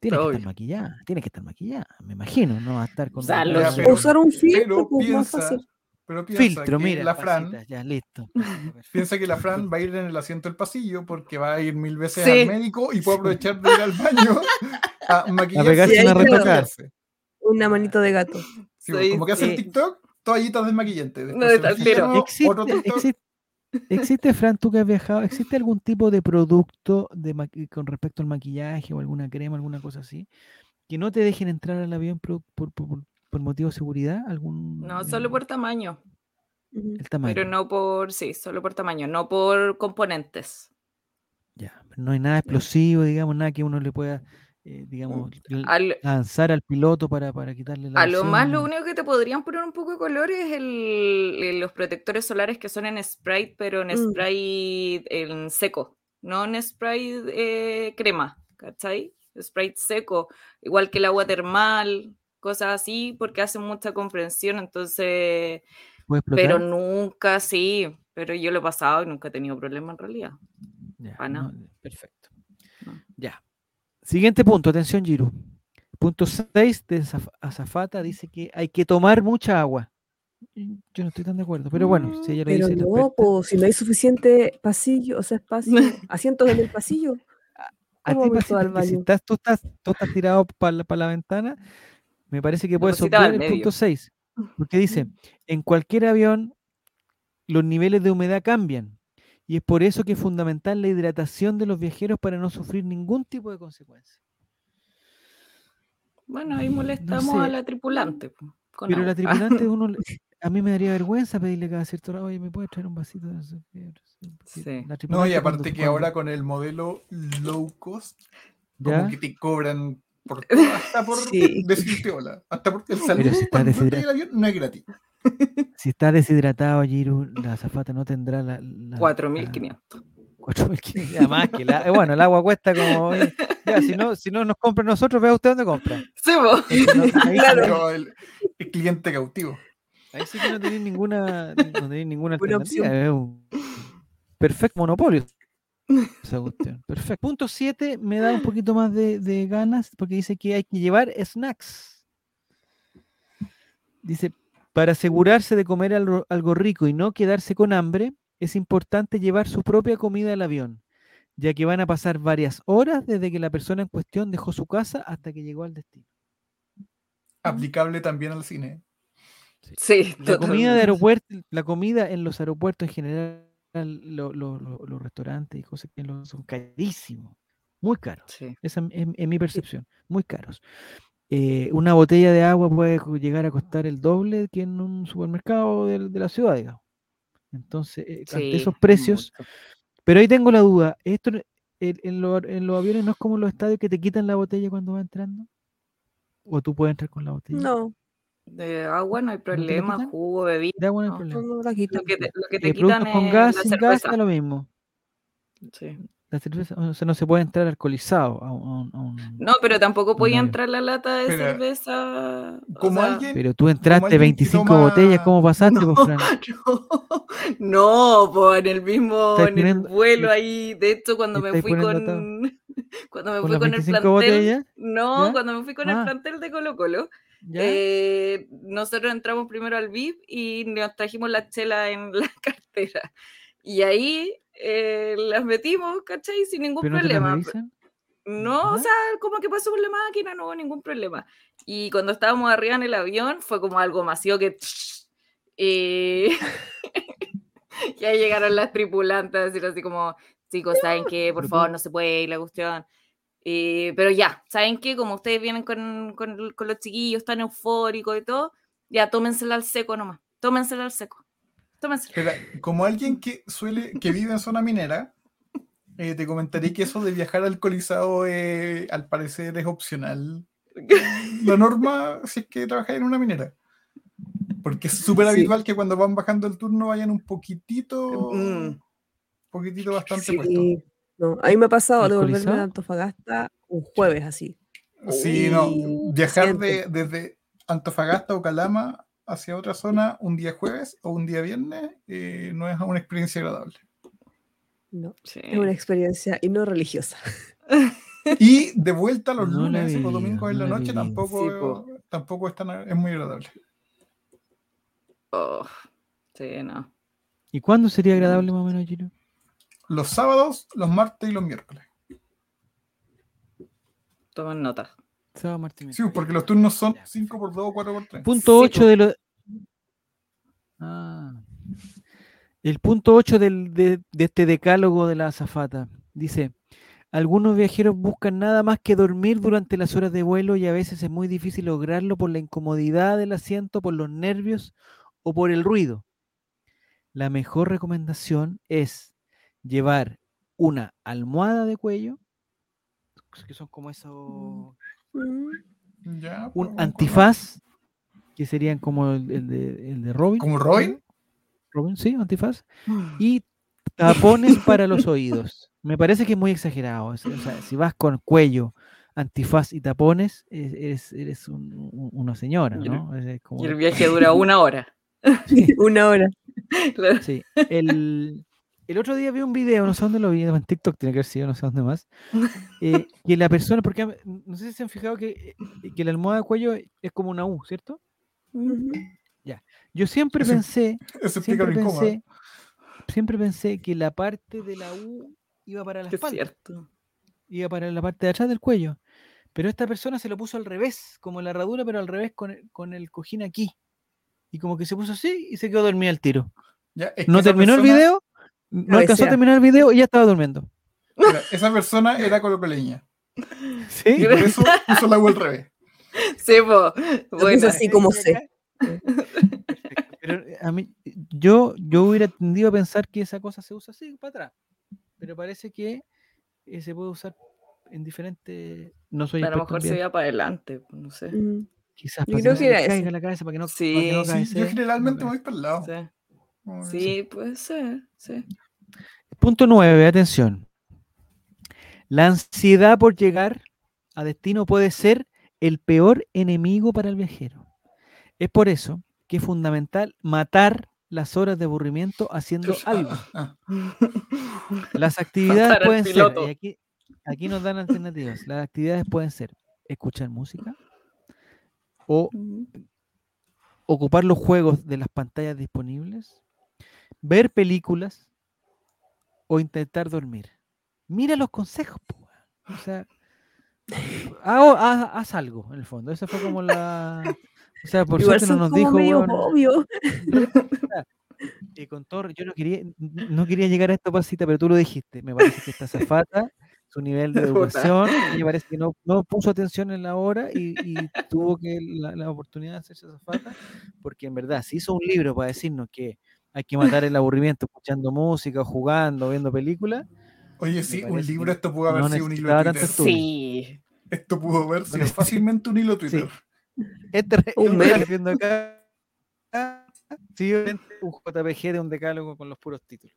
[SPEAKER 1] Tiene que estar maquillada, tiene que estar maquillada, me imagino, no va a estar con...
[SPEAKER 4] usar un filtro, pues, más fácil.
[SPEAKER 3] Pero piensa
[SPEAKER 1] Filtro,
[SPEAKER 3] que
[SPEAKER 1] mira,
[SPEAKER 3] la Fran,
[SPEAKER 1] ya, listo.
[SPEAKER 3] piensa que la Fran va a ir en el asiento del pasillo porque va a ir mil veces al médico y puede aprovechar de ir al baño a maquillarse.
[SPEAKER 1] A pegarse
[SPEAKER 4] una manito de gato.
[SPEAKER 3] como que hace el TikTok, toallitas desmaquillante.
[SPEAKER 2] No, de tal, pero
[SPEAKER 1] existe, existe, existe, Fran, tú que has viajado, ¿existe algún tipo de producto de con respecto al maquillaje o alguna crema, alguna cosa así, que no te dejen entrar al avión por, por, por motivo de seguridad? ¿Algún,
[SPEAKER 2] no, solo por tamaño.
[SPEAKER 1] El tamaño.
[SPEAKER 2] Pero no por, sí, solo por tamaño, no por componentes.
[SPEAKER 1] Ya, no hay nada explosivo, digamos, nada que uno le pueda, eh, digamos, lanzar al piloto para, para quitarle la.
[SPEAKER 2] A lo más, lo único que te podrían poner un poco de color es el, los protectores solares que son en spray, pero en mm. spray en seco, no en spray eh, crema, ¿cachai? Spray seco, igual que el agua termal, cosas así, porque hacen mucha comprensión, entonces, pero nunca, sí, pero yo lo he pasado y nunca he tenido problema en realidad.
[SPEAKER 1] perfecto. Ya. Siguiente punto, atención Giru. Punto 6 de Azafata dice que hay que tomar mucha agua. Yo no estoy tan de acuerdo, pero bueno, si ella lo
[SPEAKER 4] pero
[SPEAKER 1] dice.
[SPEAKER 4] No, pues, si no hay suficiente pasillo, o sea, espacio, asientos en el pasillo.
[SPEAKER 1] A, ti, si estás, tú, estás, tú estás tirado para la ventana, me parece que puede obviar el punto 6, porque dice, en cualquier avión los niveles de humedad cambian y es por eso que es fundamental la hidratación de los viajeros para no sufrir ningún tipo de consecuencia.
[SPEAKER 2] Bueno, ahí molestamos a la tripulante.
[SPEAKER 1] pero la tripulante, uno, a mí me daría vergüenza pedirle cada cierto hora, oye, ¿me puedes traer un vasito de
[SPEAKER 3] Sí. No, y aparte que ahora con el modelo low cost, como que te cobran por, hasta por decirte hola. Hasta porque el saludo si está del avión no es gratis.
[SPEAKER 1] Si está deshidratado, Giru, la zafata no tendrá la.
[SPEAKER 2] 4.500.
[SPEAKER 3] 4.500.
[SPEAKER 1] Además, que la, bueno, el agua cuesta como. Ya, si, no, si no nos compra nosotros, vea usted dónde compra.
[SPEAKER 2] Sí, vos.
[SPEAKER 3] claro. el, el, cliente cautivo.
[SPEAKER 1] Ahí sí que no tenéis ninguna, no tenéis ninguna alternativa. Es un perfecto monopolio. Perfecto. Punto 7 me da un poquito más de, ganas porque dice que hay que llevar snacks. Dice, para asegurarse de comer algo, rico y no quedarse con hambre, es importante llevar su propia comida al avión, ya que van a pasar varias horas desde que la persona en cuestión dejó su casa hasta que llegó al destino.
[SPEAKER 3] Aplicable también al cine.
[SPEAKER 2] Sí,
[SPEAKER 1] la comida de aeropuerto, la comida en los aeropuertos en general los restaurantes y cosas que son carísimos, muy caros. Esa es, mi percepción, muy caros. Eh, una botella de agua puede llegar a costar el doble que en un supermercado de, la ciudad, digamos. Entonces, eh, esos precios. Pero ahí tengo la duda, esto en, los aviones no es como los estadios que te quitan la botella cuando va entrando. ¿O tú puedes entrar con la botella?
[SPEAKER 4] No,
[SPEAKER 2] de agua no hay problema, jugo, bebida.
[SPEAKER 1] De agua no hay problema.
[SPEAKER 2] lo, que te, lo que te quitan
[SPEAKER 1] con gas, sin gas es lo mismo.
[SPEAKER 2] Sí.
[SPEAKER 1] La cerveza, o sea, no se puede entrar alcoholizado a
[SPEAKER 2] No, pero tampoco podía entrar la lata de cerveza.
[SPEAKER 3] Como alguien.
[SPEAKER 1] Pero tú entraste 25 botellas, ¿cómo pasaste, no,
[SPEAKER 2] pues, no, pues en el mismo en el vuelo ahí. De hecho, cuando me fui con. Cuando me fui con el plantel. No, cuando me fui con el ah. plantel de Colo Colo. Eh, nosotros entramos primero al VIP y nos trajimos la chela en la cartera. Y ahí eh, las metimos, ¿cachai? Sin ningún problema. No, o sea, como que pasó por la máquina, no hubo ningún problema. Y cuando estábamos arriba en el avión, fue como algo masivo que. Y. ya llegaron las tripulantes a decir así como: chicos, ¿saben que Por favor, no se puede ir la cuestión. pero ya, ¿saben qué? Como ustedes vienen con, con, los chiquillos tan eufóricos y todo, ya tómensela al seco nomás. Tómensela al seco
[SPEAKER 3] como alguien que suele, que vive en zona minera, eh, te comentaré que eso de viajar alcoholizado eh, al parecer es opcional. La norma si es que trabajas en una minera. Porque es súper habitual que cuando van bajando el turno vayan un poquitito, un poquitito bastante
[SPEAKER 4] sí. No, a mí me ha pasado de volverme a Antofagasta un jueves así.
[SPEAKER 3] Sí, no. Viajar de, desde Antofagasta o Calama hacia otra zona un día jueves o un día viernes eh, no es una experiencia agradable.
[SPEAKER 4] No, es una experiencia y no religiosa.
[SPEAKER 3] Y de vuelta los lunes o domingos en la, noche tampoco, tampoco es, es muy agradable.
[SPEAKER 2] Oh, sí, no.
[SPEAKER 1] ¿Y cuándo sería agradable más o menos, Gino?
[SPEAKER 3] Los sábados, los martes y los miércoles.
[SPEAKER 2] Toman nota.
[SPEAKER 3] Sí, porque los turnos son 5 por 2 o 4 por 3.
[SPEAKER 1] Punto 8 de los. Ah. El punto 8 del, de, de, este decálogo de la azafata dice: Algunos viajeros buscan nada más que dormir durante las horas de vuelo y a veces es muy difícil lograrlo por la incomodidad del asiento, por los nervios o por el ruido. La mejor recomendación es llevar una almohada de cuello, que son como esos un pues, antifaz, que serían como el, de, el de Robin.
[SPEAKER 3] ¿Como Robin?
[SPEAKER 1] Robin, sí, antifaz. Y tapones para los oídos. Me parece que es muy exagerado. O sea, si vas con cuello, antifaz y tapones, eres, eres una señora, ¿no?
[SPEAKER 2] Y el viaje dura una hora.
[SPEAKER 4] una hora.
[SPEAKER 1] Sí. El, el otro día vi un video, no sé dónde lo vi, en TikTok tiene que haber sido, no sé dónde más, eh, que la persona, porque no sé si se han fijado que, eh, que la almohada de cuello es como una U, ¿cierto? Ya. Yo siempre pensé, siempre pensé, siempre pensé que la parte de la U iba para la espalda. Cierto. Iba para la parte de atrás del cuello. Pero esta persona se lo puso al revés, como la herradura, pero al revés con el, con el cojín aquí. Y como que se puso así y se quedó dormida al tiro. no terminó el video no alcanzó a terminar el video y ya estaba durmiendo.
[SPEAKER 3] esa persona era colocoleña. Sí. Y por eso puso la agua al revés.
[SPEAKER 2] Sí, pues.
[SPEAKER 4] Bueno, así como sé.
[SPEAKER 1] Pero a mí, yo, yo hubiera tendido a pensar que esa cosa se usa así, para atrás. Pero parece que eh, se puede usar en diferentes. No soy
[SPEAKER 2] a lo mejor se vea para adelante, no sé. Mm.
[SPEAKER 1] Quizás para que, que caiga la cabeza para que no.
[SPEAKER 3] Sí, yo generalmente voy para el lado.
[SPEAKER 2] Sí. Sí, puede ser, sí.
[SPEAKER 1] Punto nueve, atención. La ansiedad por llegar a destino puede ser el peor enemigo para el viajero. Es por eso que es fundamental matar las horas de aburrimiento haciendo algo. Las actividades pueden ser, aquí, aquí nos dan alternativas, las actividades pueden ser escuchar música o ocupar los juegos de las pantallas disponibles ver películas o intentar dormir. Mira los consejos, o sea, haz, algo en el fondo. Esa fue como la. O sea, por suerte no nos dijo.
[SPEAKER 4] obvio.
[SPEAKER 1] Y con yo no quería, no quería llegar a esta pasita, pero tú lo dijiste. Me parece que esta zafata, su nivel de educación, me parece que no, no puso atención en la hora y, tuvo que la, la, oportunidad de hacerse zafata, porque en verdad se hizo un libro para decirnos que hay que matar el aburrimiento escuchando música, jugando, viendo películas.
[SPEAKER 3] Oye, sí, un libro, esto pudo haber sido un hilo de Twitter.
[SPEAKER 2] Sí.
[SPEAKER 3] Esto pudo haber sido fácilmente un hilo Twitter.
[SPEAKER 1] Este un viendo acá. Sí, un JPG de un decálogo con los puros títulos.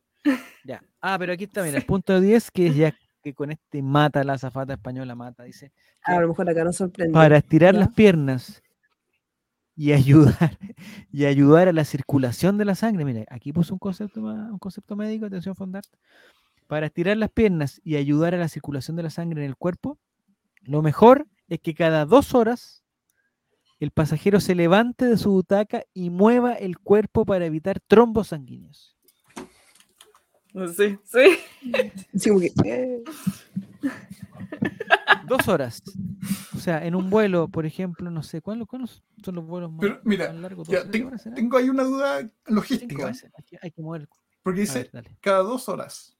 [SPEAKER 1] Ya. Ah, pero aquí está, mira, el punto 10, que es ya que con este mata la azafata española, mata, dice.
[SPEAKER 4] Ah, a lo mejor acá no sorprende.
[SPEAKER 1] Para estirar las piernas y ayudar, y ayudar a la circulación de la sangre. Mire, aquí puso un concepto, un concepto médico, atención fondar. Para estirar las piernas y ayudar a la circulación de la sangre en el cuerpo, lo mejor es que cada dos horas el pasajero se levante de su butaca y mueva el cuerpo para evitar trombos sanguíneos.
[SPEAKER 2] Sí, sí.
[SPEAKER 1] Eh. Dos horas. O sea, en un vuelo, por ejemplo, no sé, ¿cuáles, son los vuelos más,
[SPEAKER 3] Pero, mira, largos? tengo ahí una duda logística.
[SPEAKER 1] Hay que, mover.
[SPEAKER 3] Porque dice cada dos horas.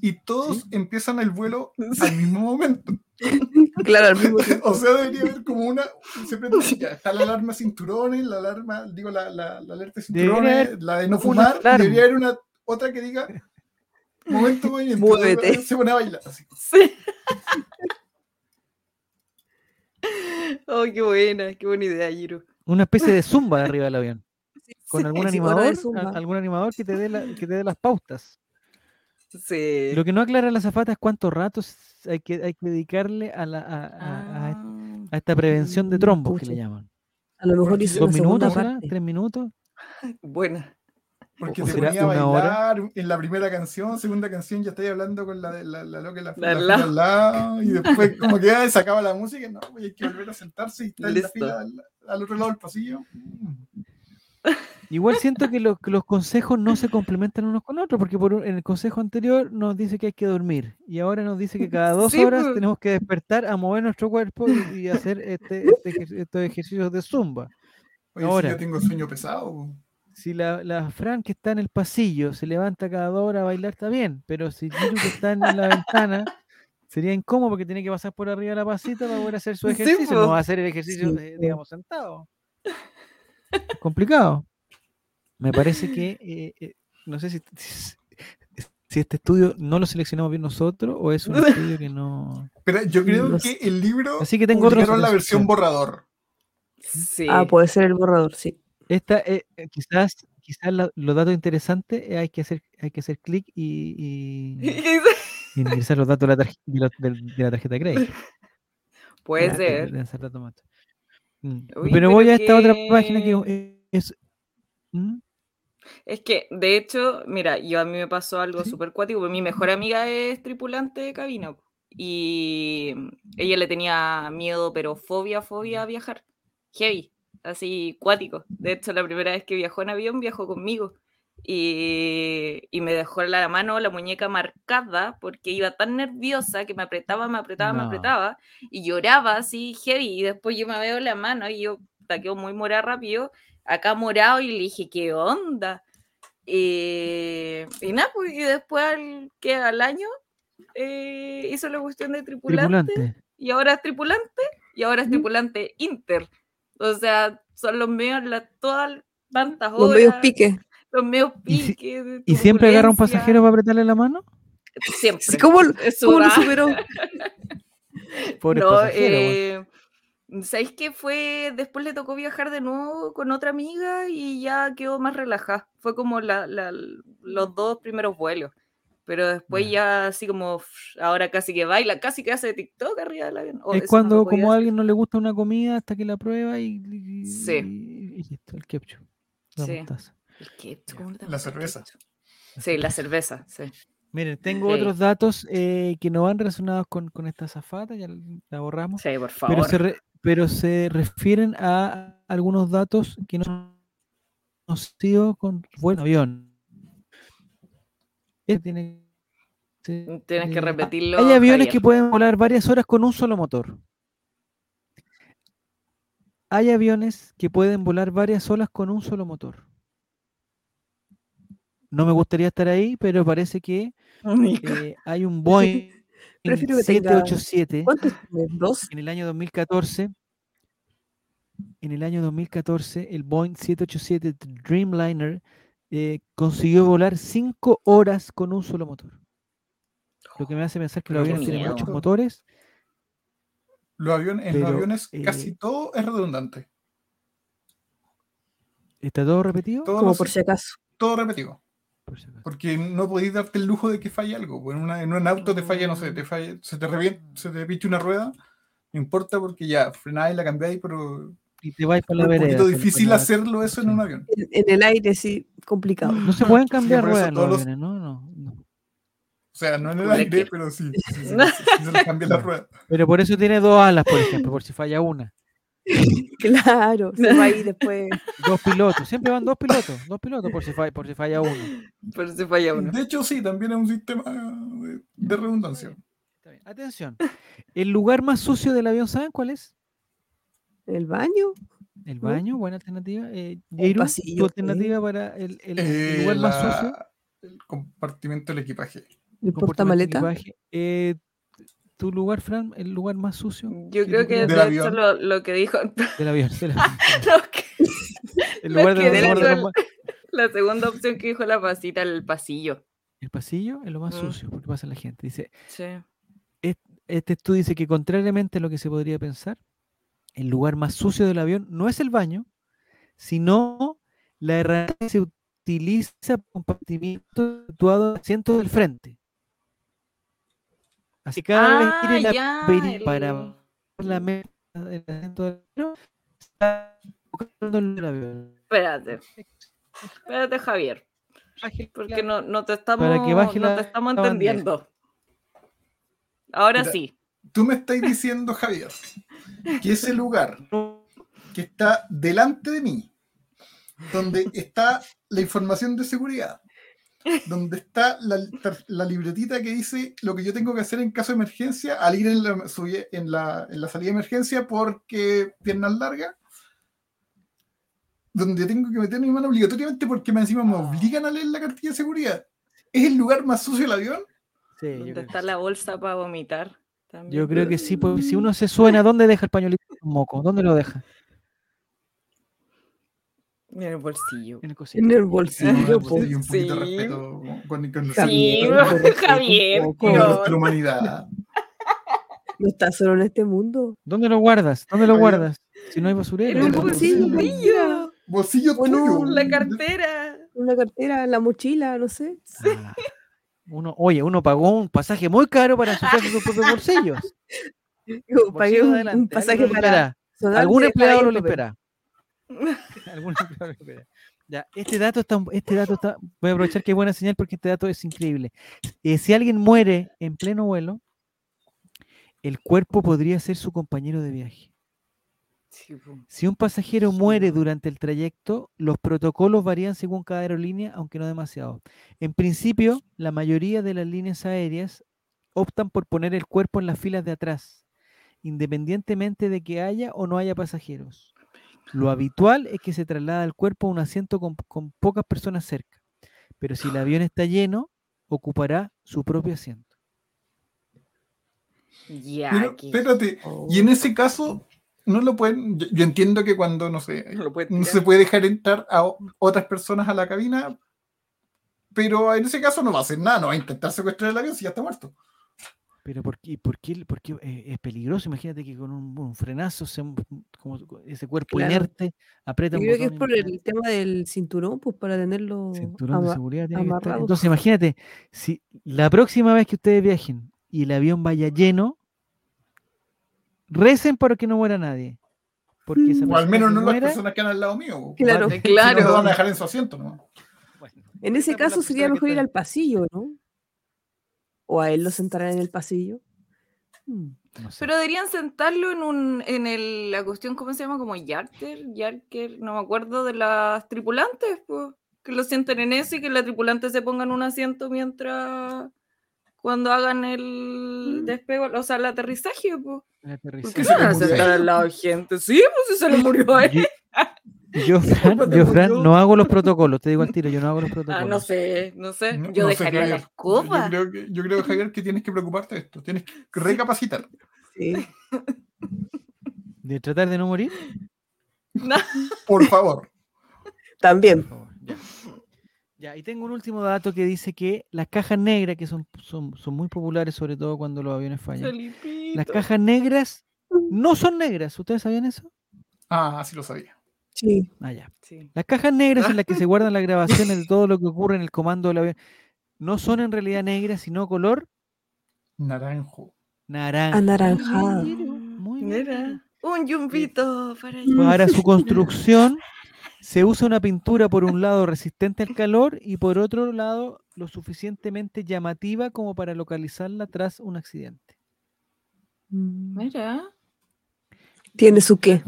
[SPEAKER 3] Y todos empiezan el vuelo al mismo momento.
[SPEAKER 4] Claro, al mismo
[SPEAKER 3] tiempo. o sea, debería haber como una. Siempre está la alarma cinturones, la alarma, digo, la, la, la alerta cinturones, la de no fumar. Debería haber una otra que diga momento movimiento.
[SPEAKER 4] Muévete.
[SPEAKER 3] Se pone a bailar. Así. Sí.
[SPEAKER 2] oh, qué buena, qué buena idea, Giro.
[SPEAKER 1] Una especie de zumba de arriba del avión. Con algún animador, algún animador que te dé que te dé las pautas.
[SPEAKER 2] Sí.
[SPEAKER 1] Lo que no aclara la zafata es cuántos ratos hay que, hay que dedicarle a, la, a, a, a, ah. esta prevención de trombos que le llaman.
[SPEAKER 4] A lo mejor hizo
[SPEAKER 1] dos minutos, tres minutos.
[SPEAKER 2] Buena.
[SPEAKER 3] Porque te ponía a bailar en la primera canción, segunda canción ya estoy hablando con la la, la loca la, la, al lado, y después como que ya sacaba la música, no, pues hay que volver a sentarse y estar en la fila al, otro lado del pasillo.
[SPEAKER 1] Igual siento que, los consejos no se complementan unos con otros, porque por, en el consejo anterior nos dice que hay que dormir y ahora nos dice que cada dos horas pues. tenemos que despertar a mover nuestro cuerpo y, hacer este, este estos ejercicios de zumba.
[SPEAKER 3] Oye, ahora, yo tengo sueño pesado
[SPEAKER 1] si la, la, Fran que está en el pasillo se levanta cada dos horas a bailar, está bien, pero si Giro que está en la ventana, sería incómodo porque tiene que pasar por arriba de la pasita para poder hacer su ejercicio, no va a hacer el ejercicio, digamos, sentado. complicado. Me parece que, eh, eh, no sé si, si este estudio no lo seleccionamos bien nosotros o es un estudio que no...
[SPEAKER 3] Pero yo creo que el libro
[SPEAKER 1] Así que tengo
[SPEAKER 3] la versión borrador.
[SPEAKER 4] Sí. Ah, puede ser el borrador, sí.
[SPEAKER 1] Esta, eh, eh, quizás, quizás los datos interesantes eh, hay que hacer, hay que hacer clic y, y, ingresar los datos de la, de, la, tarjeta de crédito.
[SPEAKER 2] Puede ser.
[SPEAKER 1] Mm, pero voy a esta otra página que es.
[SPEAKER 2] ¿Mm? Es que, de hecho, mira, yo a mí me pasó algo súper cuático, mi mejor amiga es tripulante de cabina y ella le tenía miedo, pero fobia, fobia a viajar. Heavy así cuático. De hecho, la primera vez que viajó en avión, viajó conmigo. Y, y, me dejó la mano, la muñeca marcada, porque iba tan nerviosa que me apretaba, me apretaba, me apretaba, y lloraba así heavy. Y después yo me veo la mano y yo taqueo muy morada rápido, acá morado, y le dije, ¿qué onda? Y, y nada, pues, y después al, que al año eh, hizo la cuestión de tripulante, y ahora es tripulante, y ahora es tripulante inter. O sea, son los medios, todas tantas horas.
[SPEAKER 4] Los medios piques.
[SPEAKER 2] Los medios piques.
[SPEAKER 1] ¿Y, siempre agarra un pasajero para apretarle la mano?
[SPEAKER 2] Siempre.
[SPEAKER 4] ¿Cómo, ¿cómo lo superó?
[SPEAKER 2] Pobre no, pasajero, eh, ¿Sabéis que fue? Después le tocó viajar de nuevo con otra amiga y ya quedó más relajada. Fue como la, la, los dos primeros vuelos. Pero después ya así como ahora casi que baila, casi que hace TikTok arriba del avión.
[SPEAKER 1] es cuando como a alguien no le gusta una comida hasta que la prueba y,
[SPEAKER 2] sí.
[SPEAKER 1] y, el ketchup. La,
[SPEAKER 2] sí. el ketchup,
[SPEAKER 3] la cerveza.
[SPEAKER 2] Sí, la cerveza, sí.
[SPEAKER 1] Miren, tengo otros datos eh, que no van relacionados con, con esta zafata, ya la borramos.
[SPEAKER 2] Sí, por favor.
[SPEAKER 1] Pero se, pero se refieren a algunos datos que no son conocidos con buen avión.
[SPEAKER 2] Tienes que repetirlo.
[SPEAKER 1] Hay aviones que pueden volar varias horas con un solo motor. Hay aviones que pueden volar varias horas con un solo motor. No me gustaría estar ahí, pero parece que eh, hay un Boeing 787 en el año 2014. En el año 2014, el Boeing 787 Dreamliner eh, consiguió volar cinco horas con un solo motor. Lo que me hace pensar que los aviones tienen muchos motores.
[SPEAKER 3] Los aviones, en los aviones casi eh, todo es redundante.
[SPEAKER 1] ¿Está todo repetido?
[SPEAKER 4] Como por si acaso.
[SPEAKER 3] Todo repetido. Porque no podéis darte el lujo de que falle algo. Pues en, en un auto te falla, no sé, te falla, se te revienta, se te pinche una rueda, no importa porque ya frenáis, la cambiáis, pero
[SPEAKER 1] y te vais para la
[SPEAKER 3] vereda. Es un poquito difícil hacerlo eso en un avión.
[SPEAKER 4] En, el aire sí, complicado.
[SPEAKER 1] No se pueden cambiar ruedas en los aviones, ¿no? No, no.
[SPEAKER 3] O sea, no en el aire, pero sí. sí, sí, sí se le cambia la rueda.
[SPEAKER 1] Pero por eso tiene dos alas, por ejemplo, por si falla una.
[SPEAKER 4] Claro, se va ahí después.
[SPEAKER 1] Dos pilotos, siempre van dos pilotos, dos pilotos por si falla, por si falla uno.
[SPEAKER 2] Por si falla uno.
[SPEAKER 3] De hecho, sí, también es un sistema de, redundancia.
[SPEAKER 1] Atención, el lugar más sucio del avión, ¿saben cuál es?
[SPEAKER 4] ¿El baño?
[SPEAKER 1] El baño, buena alternativa. Eh, tu alternativa para el, el, eh, lugar más sucio.
[SPEAKER 3] El compartimento del equipaje.
[SPEAKER 4] ¿El portamaleta?
[SPEAKER 1] Eh, ¿Tu lugar, Fran, el lugar más sucio?
[SPEAKER 2] Yo creo que de hecho lo, lo, que dijo.
[SPEAKER 1] Del avión. Del avión.
[SPEAKER 2] el lugar de, la, la segunda opción que dijo la pasita, el pasillo.
[SPEAKER 1] El pasillo es lo más mm. sucio, porque pasa la gente. Dice. Sí. Este estudio dice que, contrariamente a lo que se podría pensar, el lugar más sucio del avión no es el baño, sino la herramienta que se utiliza para compartimiento situado asiento del frente. Así que cada vez ah, la para la mesa del asiento del avión, está buscando el avión.
[SPEAKER 2] Espérate. Espérate, Javier. Porque no, no te estamos, no te estamos entendiendo. Ahora sí.
[SPEAKER 3] Tú me estás diciendo, Javier, que ese lugar que está delante de mí, donde está la información de seguridad, donde está la, libretita que dice lo que yo tengo que hacer en caso de emergencia al ir en la, en la, en la salida de emergencia porque piernas largas, donde tengo que meter mi mano obligatoriamente porque me encima me obligan a leer la cartilla de seguridad. ¿Es el lugar más sucio del avión?
[SPEAKER 2] Sí, donde está la bolsa para vomitar.
[SPEAKER 1] Yo creo que sí, porque si uno se suena, ¿dónde deja el pañuelito moco? ¿Dónde lo deja?
[SPEAKER 2] En el bolsillo.
[SPEAKER 4] En el, bolsillo.
[SPEAKER 3] un poquito de respeto con, con,
[SPEAKER 2] sí, Javier.
[SPEAKER 3] Con nuestra humanidad.
[SPEAKER 4] No estás solo en este mundo.
[SPEAKER 1] ¿Dónde lo guardas? ¿Dónde lo guardas? Si no hay basurero.
[SPEAKER 2] En el bolsillo.
[SPEAKER 3] Bolsillo tuyo.
[SPEAKER 2] La cartera.
[SPEAKER 4] Una cartera, la mochila, no sé. Ah.
[SPEAKER 1] Uno, oye, uno pagó un pasaje muy caro para ensuciarse sus propios bolsillos.
[SPEAKER 4] Yo pagué un, pasaje para.
[SPEAKER 1] Algún empleado lo espera. Algún empleado lo espera. Ya, este dato está, este dato está, voy a aprovechar que hay buena señal porque este dato es increíble. Eh, si alguien muere en pleno vuelo, el cuerpo podría ser su compañero de viaje. Si un pasajero muere durante el trayecto, los protocolos varían según cada aerolínea, aunque no demasiado. En principio, la mayoría de las líneas aéreas optan por poner el cuerpo en las filas de atrás, independientemente de que haya o no haya pasajeros. Lo habitual es que se traslada el cuerpo a un asiento con, pocas personas cerca, pero si el avión está lleno, ocupará su propio asiento.
[SPEAKER 2] Ya.
[SPEAKER 3] espérate, y en ese caso, no lo pueden. Yo, entiendo que cuando, no sé, no, se puede dejar entrar a otras personas a la cabina, pero en ese caso no va a hacer nada, no va a intentar secuestrar el avión si ya está muerto.
[SPEAKER 1] Pero ¿por qué, por qué, por qué eh, es peligroso? Imagínate que con un, frenazo, como ese cuerpo inerte, aprieta
[SPEAKER 4] Yo creo que es por el tema del cinturón, pues para tenerlo
[SPEAKER 1] cinturón de seguridad tiene que estar. Entonces imagínate, si la próxima vez que ustedes viajen y el avión vaya lleno, recen para que no muera nadie.
[SPEAKER 3] Porque o al menos no las personas que han al lado mío.
[SPEAKER 2] Claro, claro.
[SPEAKER 3] No van a dejar en su asiento, ¿no?
[SPEAKER 4] en ese caso sería mejor ir al pasillo, ¿no? O a él lo sentarán en el pasillo.
[SPEAKER 2] Hmm, Pero deberían sentarlo en un, en el, la cuestión, ¿cómo se llama? Como Yarker, Yarker, no me acuerdo de las tripulantes, pues, que lo sienten en eso y que la tripulante se ponga en un asiento mientras cuando hagan el mm. despego, o sea, el aterrizaje, pues. ¿Por qué se van a sentar al lado gente? Sí, pues se le murió a él.
[SPEAKER 1] Yo, Fran, no hago los protocolos, te digo al tiro, yo no hago los protocolos.
[SPEAKER 2] Ah, no sé, no sé. yo dejaría la escoba.
[SPEAKER 3] Yo creo, que, yo creo, Javier, que tienes que preocuparte de esto. Tienes que recapacitar.
[SPEAKER 4] Sí.
[SPEAKER 1] ¿De tratar de no morir?
[SPEAKER 3] Por favor.
[SPEAKER 4] También.
[SPEAKER 1] Ya, y tengo un último dato que dice que las cajas negras, que son, son, muy populares, sobre todo cuando los aviones fallan. Las cajas negras no son negras. ¿Ustedes sabían eso?
[SPEAKER 3] Ah, sí lo sabía.
[SPEAKER 4] Sí.
[SPEAKER 1] Ah, Las cajas negras en las que se guardan las grabaciones de todo lo que ocurre en el comando del avión no son en realidad negras, sino color
[SPEAKER 3] naranjo.
[SPEAKER 1] Naranja.
[SPEAKER 4] Anaranjado.
[SPEAKER 2] Muy bien. Un yumbito para,
[SPEAKER 1] para su construcción se usa una pintura por un lado resistente al calor y por otro lado lo suficientemente llamativa como para localizarla tras un accidente.
[SPEAKER 2] Mm. Mira.
[SPEAKER 4] ¿Tiene su qué?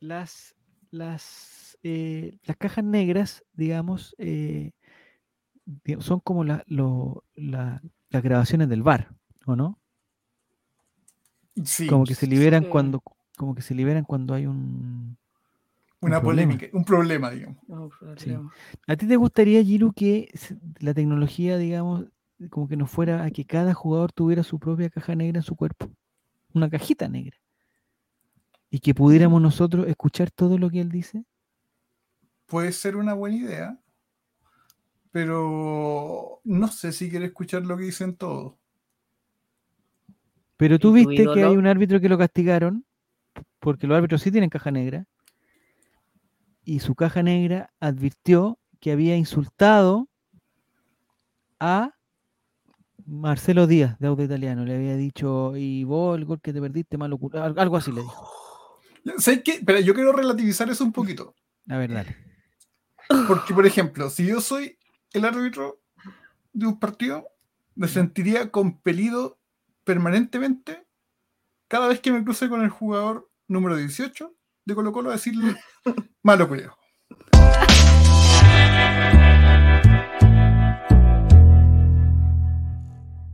[SPEAKER 1] Las, las, eh, las cajas negras, digamos, eh, son como la, las grabaciones del bar, ¿o no?
[SPEAKER 3] Sí.
[SPEAKER 1] Como que se liberan cuando, como que se liberan cuando hay un
[SPEAKER 3] una polémica, un problema, digamos.
[SPEAKER 1] ¿A ti te gustaría, Giru, que la tecnología, digamos, como que nos fuera a que cada jugador tuviera su propia caja negra en su cuerpo? Una cajita negra. Y que pudiéramos nosotros escuchar todo lo que él dice.
[SPEAKER 3] Puede ser una buena idea, pero no sé si quiere escuchar lo que dicen todos.
[SPEAKER 1] Pero tú viste que hay un árbitro que lo castigaron, porque los árbitros sí tienen caja negra, y su caja negra advirtió que había insultado a Marcelo Díaz, de Auto Italiano. Le había dicho, y vos el gol que te perdiste, malo algo así le dijo.
[SPEAKER 3] ¿Sabes qué? Pero yo quiero relativizar eso un poquito.
[SPEAKER 1] A ver, dale.
[SPEAKER 3] Porque, por ejemplo, si yo soy el árbitro de un partido, me sentiría compelido permanentemente cada vez que me cruce con el jugador número 18 de Colo Colo a decirle malo cuidado.